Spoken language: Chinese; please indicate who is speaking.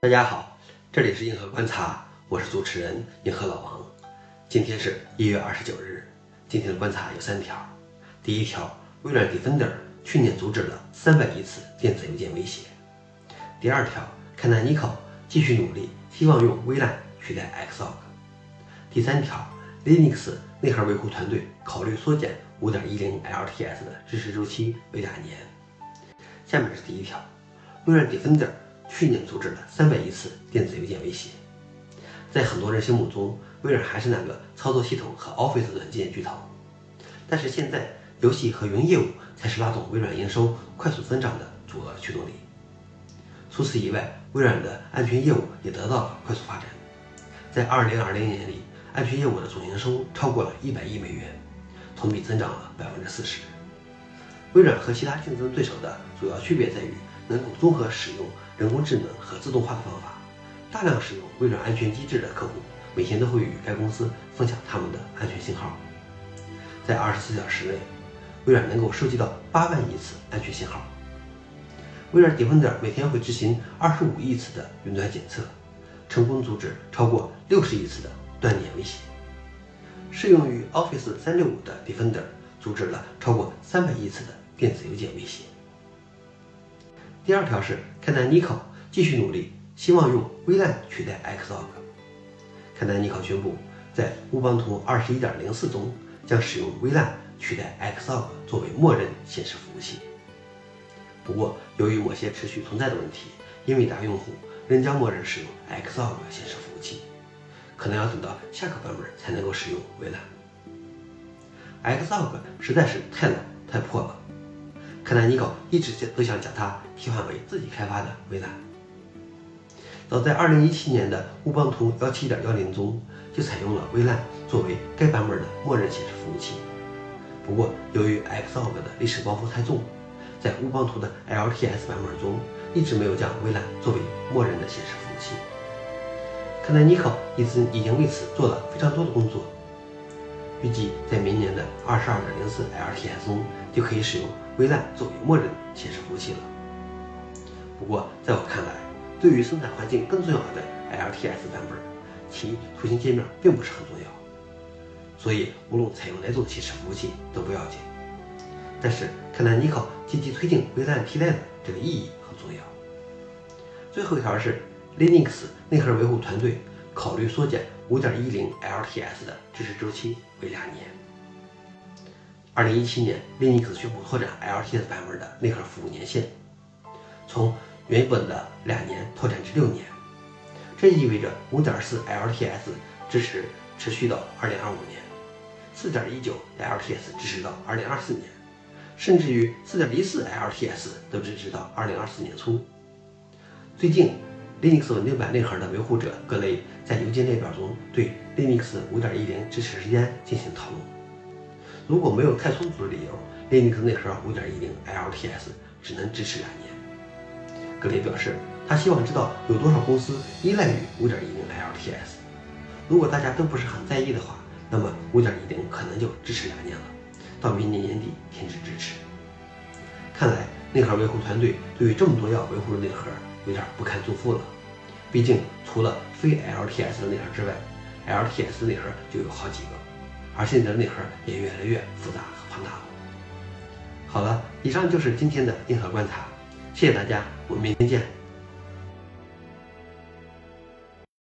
Speaker 1: 大家好，这里是硬核观察，我是主持人硬核老王。今天是一月二十九日，今天的观察有三条。第一条，微软 Defender 去年阻止了三百亿次电子邮件威胁。第二条，Canonical 继续努力，希望用微烂取代 Xog。第三条，Linux 内核维护团队考虑缩减5.10 LTS 的支持周期为两年。下面是第一条，微软 Defender 去年阻止了三百亿次电子邮件威胁。在很多人心目中，微软还是那个操作系统和 Office 软件巨头。但是现在，游戏和云业务才是拉动微软营收快速增长的主要驱动力。除此以外，微软的安全业务也得到了快速发展。在2020年里，安全业务的总营收超过了一百亿美元，同比增长了百分之四十。微软和其他竞争对手的主要区别在于，能够综合使用人工智能和自动化的方法。大量使用微软安全机制的客户，每天都会与该公司分享他们的安全信号。在二十四小时内，微软能够收集到八万亿次安全信号。微软 Defender 每天会执行二十五亿次的云端检测，成功阻止超过六十亿次的断点威胁。适用于 Office 365的 Defender 阻止了超过三百亿次的电子邮件威胁。第二条是看待 Nico 继续努力，希望用微烂取代 Xog。看待 Nico 宣布，在乌邦图21.04中将使用微烂取代 Xog 作为默认显示服务器。不过，由于某些持续存在的问题，英伟达用户仍将默认使用 Xog 显示服务器，可能要等到下个版本才能够使用微烂。Xlog 实在是太老太破了。看来尼考一直都想将它替换为自己开发的微软。早在2017年的乌邦图17.10中，就采用了微软作为该版本的默认显示服务器。不过，由于 Xlog 的历史包袱太重，在乌邦图的 LTS 版本中一直没有将微软作为默认的显示服务器。看来尼考已经已经为此做了非常多的工作。预计在明年的22.04 LTS 中就可以使用。微烂作为默认显示服务器了。不过，在我看来，对于生产环境更重要的 LTS 版本，其图形界面并不是很重要。所以，无论采用哪种显示服务器都不要紧。但是，看来尼考积极推进微烂替代的这个意义很重要。最后一条是，Linux 内核维护团队考虑缩减5.10 LTS 的支持周期为两年。二零一七年，Linux 宣布拓展 LTS 版本的内核服务年限，从原本的两年拓展至六年。这意味着五点四 LTS 支持持续到二零二五年，四点一九 LTS 支持到二零二四年，甚至于四点一四 LTS 都支持到二零二四年初。最近，Linux 稳定版内核的维护者格雷在邮件列表中对 Linux 五点一零支持时间进行讨论。如果没有太充足的理由，Linux 内核5.10 LTS 只能支持两年。格雷表示，他希望知道有多少公司依赖于5.10 LTS。如果大家都不是很在意的话，那么5.10可能就支持两年了，到明年年底停止支持。看来内核维护团队对于这么多要维护的内核有点不堪重负了。毕竟除了非 LTS 的内核之外，LTS 内核就有好几个。而现在的内核也越来越复杂和庞大了。好了，以上就是今天的硬核观察，谢谢大家，我们明天见。